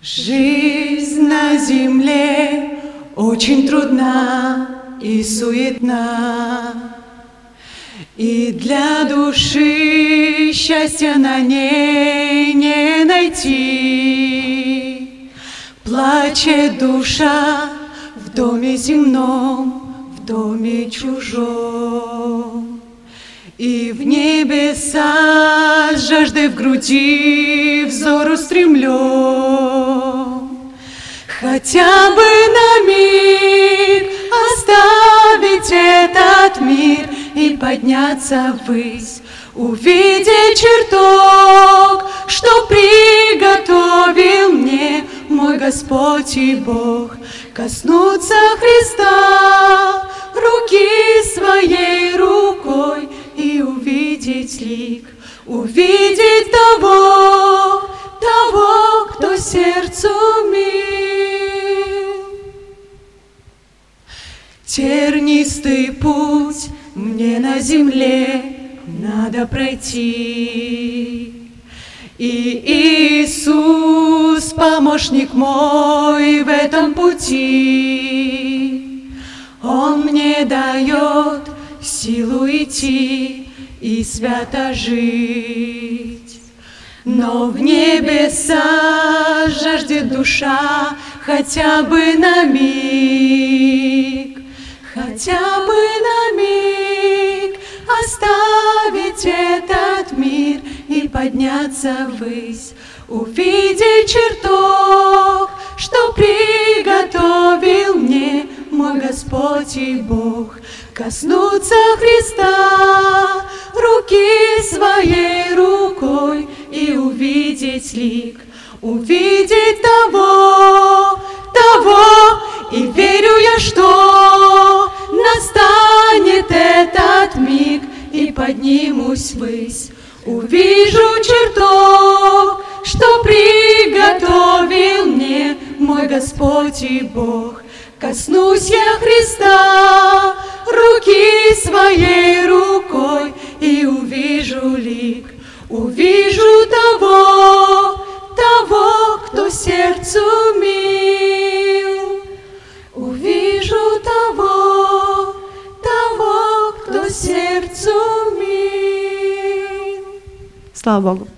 Жизнь на земле очень трудна и суетна. И для души счастья на ней не найти. Плачет душа в доме земном, в доме чужом. И в небеса с жаждой в груди взор устремлен. Хотя бы на миг оставить этот мир и подняться ввысь, увидеть чертог, что приготовил мне мой Господь и Бог, коснуться Христа руки своей рукой и увидеть лик, увидеть того, того, кто сердцу мил. Тернистый путь мне на земле надо пройти. И Иисус, помощник мой в этом пути, Он мне дает силу идти и свято жить. Но в небеса жаждет душа хотя бы на миг, хотя бы на миг оставить этот мир и подняться ввысь, увидеть чертог, что приготовил мне мой Господь и Бог, коснуться Христа руки своей рукой и увидеть лик, увидеть того, того, поднимусь ввысь, увижу чертог, что приготовил мне мой Господь и Бог. Коснусь я Христа руки своей рукой и увижу лик, увижу того, того, кто сердцу мил. Увижу того, того, кто сердцу мил. Chwała Bogu.